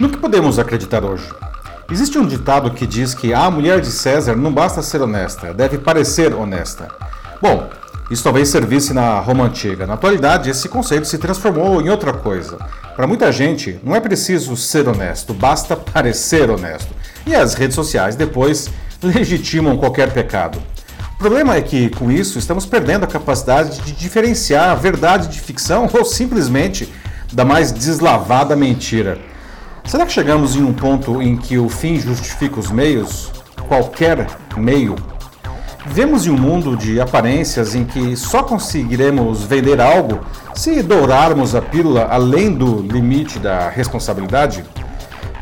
No que podemos acreditar hoje? Existe um ditado que diz que a mulher de César não basta ser honesta, deve parecer honesta. Bom, isso talvez servisse na Roma antiga. Na atualidade, esse conceito se transformou em outra coisa. Para muita gente, não é preciso ser honesto, basta parecer honesto. E as redes sociais depois legitimam qualquer pecado. O problema é que, com isso, estamos perdendo a capacidade de diferenciar a verdade de ficção ou simplesmente da mais deslavada mentira. Será que chegamos em um ponto em que o fim justifica os meios? Qualquer meio? Vivemos em um mundo de aparências em que só conseguiremos vender algo se dourarmos a pílula além do limite da responsabilidade?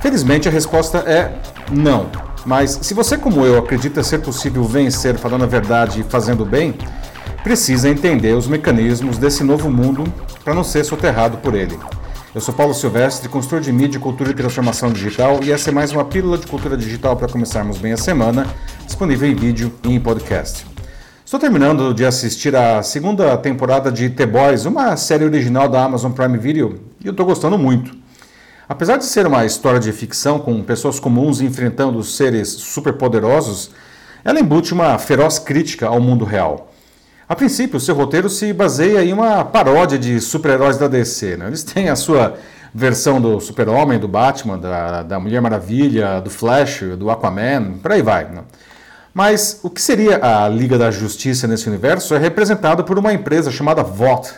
Felizmente a resposta é não. Mas se você, como eu, acredita ser possível vencer falando a verdade e fazendo bem, precisa entender os mecanismos desse novo mundo para não ser soterrado por ele. Eu sou Paulo Silvestre, consultor de mídia, cultura e transformação digital, e essa é mais uma pílula de cultura digital para começarmos bem a semana, disponível em vídeo e em podcast. Estou terminando de assistir a segunda temporada de The Boys, uma série original da Amazon Prime Video, e eu estou gostando muito. Apesar de ser uma história de ficção com pessoas comuns enfrentando seres superpoderosos, ela embute uma feroz crítica ao mundo real. A princípio, seu roteiro se baseia em uma paródia de super-heróis da DC. Né? Eles têm a sua versão do Super-Homem, do Batman, da, da, Mulher Maravilha, do Flash, do Aquaman, por aí vai. Né? Mas o que seria a Liga da Justiça nesse universo é representado por uma empresa chamada VOT,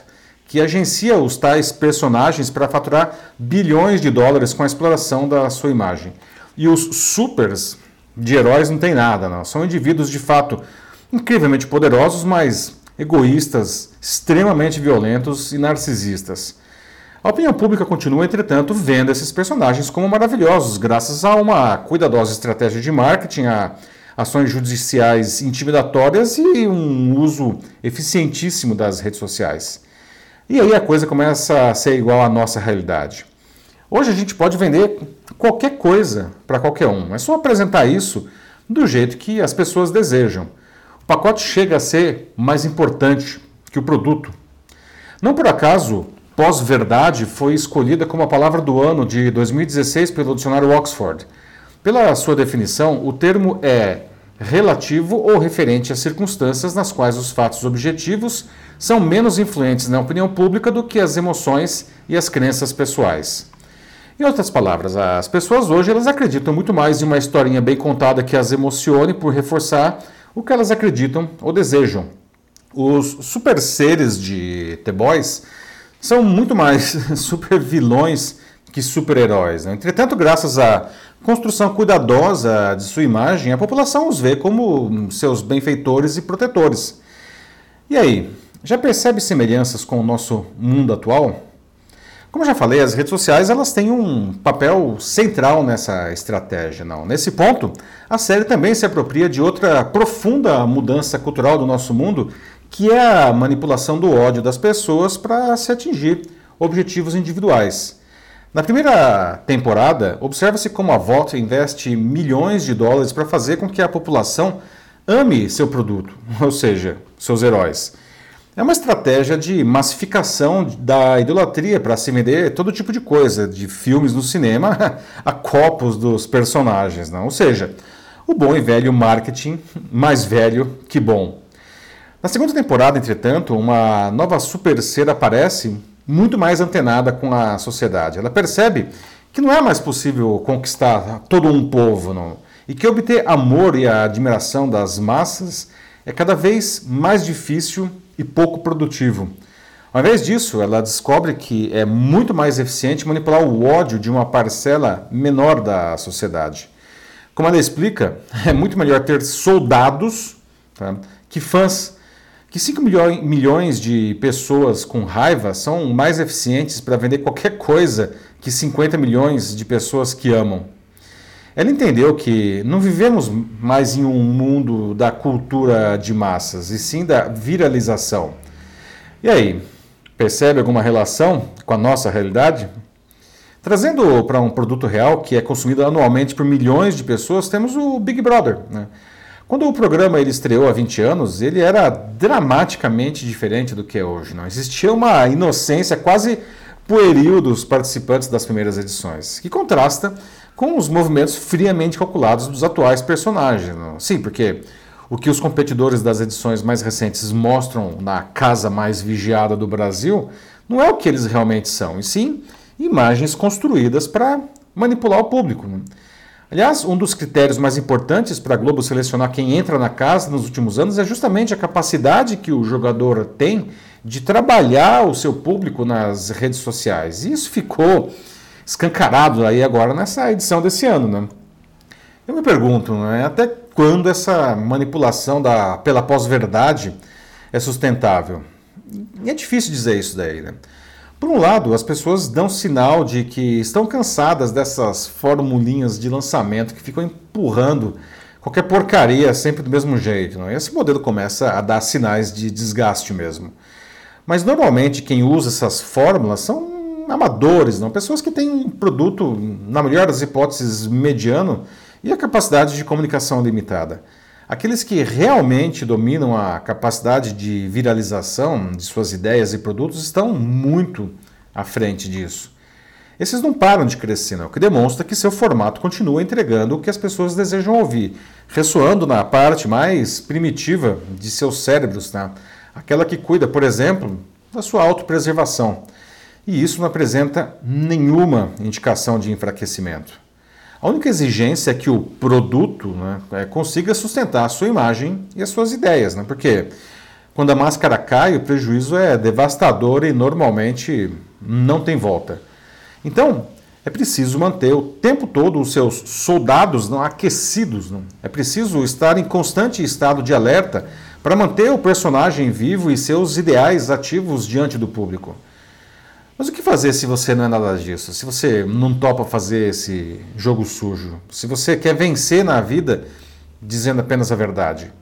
que agencia os tais personagens para faturar bilhões de dólares com a exploração da sua imagem. E os supers de heróis não tem nada, não. São indivíduos de fato incrivelmente poderosos, mas egoístas, extremamente violentos e narcisistas. A opinião pública continua, entretanto, vendo esses personagens como maravilhosos, graças a uma cuidadosa estratégia de marketing, a ações judiciais intimidatórias e um uso eficientíssimo das redes sociais. E aí a coisa começa a ser igual à nossa realidade. Hoje a gente pode vender qualquer coisa para qualquer um. É só apresentar isso do jeito que as pessoas desejam. Pacote chega a ser mais importante que o produto. Não por acaso, pós-verdade foi escolhida como a palavra do ano de 2016 pelo dicionário Oxford. Pela sua definição, o termo é relativo ou referente a circunstâncias nas quais os fatos objetivos são menos influentes na opinião pública do que as emoções e as crenças pessoais. Em outras palavras, as pessoas hoje elas acreditam muito mais em uma historinha bem contada que as emocione por reforçar o que elas acreditam ou desejam. Os super seres de The Boys são muito mais super vilões que super-heróis. Né? Entretanto, graças à construção cuidadosa de sua imagem, a população os vê como seus benfeitores e protetores. E aí, já percebe semelhanças com o nosso mundo atual? Como já falei, as redes sociais elas têm um papel central nessa estratégia. Não? Nesse ponto, a série também se apropria de outra profunda mudança cultural do nosso mundo, que é a manipulação do ódio das pessoas para se atingir objetivos individuais. Na primeira temporada, observa-se como a Volt investe milhões de dólares para fazer com que a população ame seu produto, ou seja, seus heróis. É uma estratégia de massificação da idolatria para se vender todo tipo de coisa, de filmes no cinema a copos dos personagens. Não? Ou seja, o bom e velho marketing, mais velho que bom. Na segunda temporada, entretanto, uma nova super ser aparece muito mais antenada com a sociedade. Ela percebe que não é mais possível conquistar todo um povo não? e que obter amor e a admiração das massas é cada vez mais difícil e pouco produtivo. Ao invés disso, ela descobre que é muito mais eficiente manipular o ódio de uma parcela menor da sociedade. Como ela explica, é muito melhor ter soldados tá, que fãs. Que 5 milhões de pessoas com raiva são mais eficientes para vender qualquer coisa que 50 milhões de pessoas que amam. Ela entendeu que não vivemos mais em um mundo da cultura de massas, e sim da viralização. E aí, percebe alguma relação com a nossa realidade? Trazendo para um produto real que é consumido anualmente por milhões de pessoas, temos o Big Brother. Né? Quando o programa ele estreou há 20 anos, ele era dramaticamente diferente do que é hoje. Não existia uma inocência quase pueril dos participantes das primeiras edições, que contrasta com os movimentos friamente calculados dos atuais personagens. Sim, porque o que os competidores das edições mais recentes mostram na casa mais vigiada do Brasil não é o que eles realmente são, e sim imagens construídas para manipular o público. Aliás, um dos critérios mais importantes para a Globo selecionar quem entra na casa nos últimos anos é justamente a capacidade que o jogador tem de trabalhar o seu público nas redes sociais. E isso ficou escancarado aí agora nessa edição desse ano, né? Eu me pergunto, né, até quando essa manipulação da, pela pós-verdade é sustentável? E é difícil dizer isso daí, né? Por um lado, as pessoas dão sinal de que estão cansadas dessas formulinhas de lançamento que ficam empurrando qualquer porcaria sempre do mesmo jeito. Não? É? Esse modelo começa a dar sinais de desgaste mesmo. Mas normalmente quem usa essas fórmulas são amadores, não? pessoas que têm um produto, na melhor das hipóteses, mediano e a capacidade de comunicação limitada. Aqueles que realmente dominam a capacidade de viralização de suas ideias e produtos estão muito à frente disso. Esses não param de crescer, não, o que demonstra que seu formato continua entregando o que as pessoas desejam ouvir, ressoando na parte mais primitiva de seus cérebros, né? Aquela que cuida, por exemplo, da sua autopreservação. E isso não apresenta nenhuma indicação de enfraquecimento. A única exigência é que o produto né, é, consiga sustentar a sua imagem e as suas ideias, né? porque quando a máscara cai, o prejuízo é devastador e normalmente não tem volta. Então, é preciso manter o tempo todo os seus soldados não aquecidos. Não? É preciso estar em constante estado de alerta para manter o personagem vivo e seus ideais ativos diante do público. Mas o que fazer se você não é nada disso? Se você não topa fazer esse jogo sujo? Se você quer vencer na vida dizendo apenas a verdade?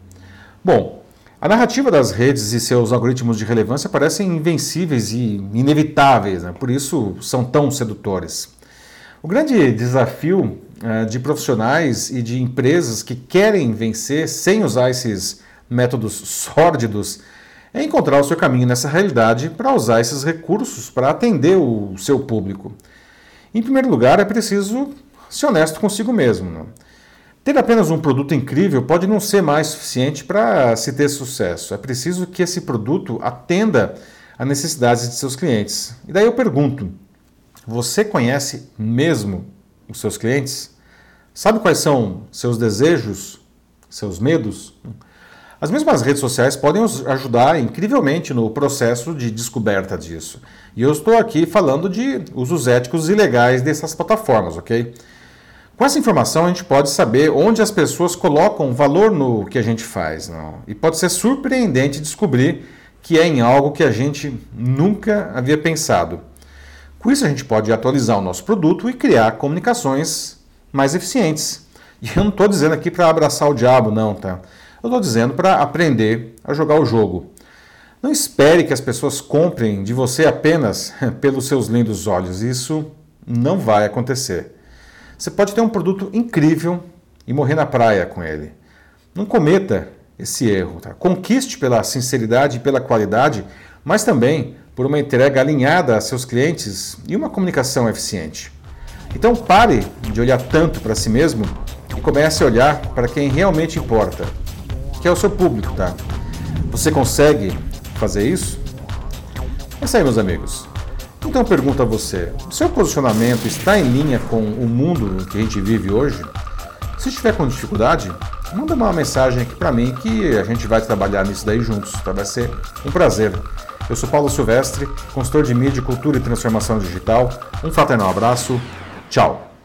Bom, a narrativa das redes e seus algoritmos de relevância parecem invencíveis e inevitáveis, né? por isso são tão sedutores. O grande desafio uh, de profissionais e de empresas que querem vencer sem usar esses métodos sórdidos é encontrar o seu caminho nessa realidade para usar esses recursos para atender o seu público. Em primeiro lugar, é preciso ser honesto consigo mesmo. Né? Ter apenas um produto incrível pode não ser mais suficiente para se ter sucesso. É preciso que esse produto atenda a necessidades de seus clientes. E daí eu pergunto: você conhece mesmo os seus clientes? Sabe quais são seus desejos, seus medos? As mesmas redes sociais podem ajudar incrivelmente no processo de descoberta disso. E eu estou aqui falando de usos éticos e legais dessas plataformas, ok? Com essa informação a gente pode saber onde as pessoas colocam valor no que a gente faz. Não? E pode ser surpreendente descobrir que é em algo que a gente nunca havia pensado. Com isso a gente pode atualizar o nosso produto e criar comunicações mais eficientes. E eu não estou dizendo aqui para abraçar o diabo, não, tá? Eu estou dizendo para aprender a jogar o jogo. Não espere que as pessoas comprem de você apenas pelos seus lindos olhos. Isso não vai acontecer. Você pode ter um produto incrível e morrer na praia com ele. Não cometa esse erro. Tá? Conquiste pela sinceridade e pela qualidade, mas também por uma entrega alinhada a seus clientes e uma comunicação eficiente. Então pare de olhar tanto para si mesmo e comece a olhar para quem realmente importa que é o seu público, tá? Você consegue fazer isso? É isso aí, meus amigos. Então pergunto a você, seu posicionamento está em linha com o mundo que a gente vive hoje? Se estiver com dificuldade, manda uma mensagem aqui para mim que a gente vai trabalhar nisso daí juntos, tá? Vai ser um prazer. Eu sou Paulo Silvestre, consultor de mídia, cultura e transformação digital. Um fraternal abraço. Tchau.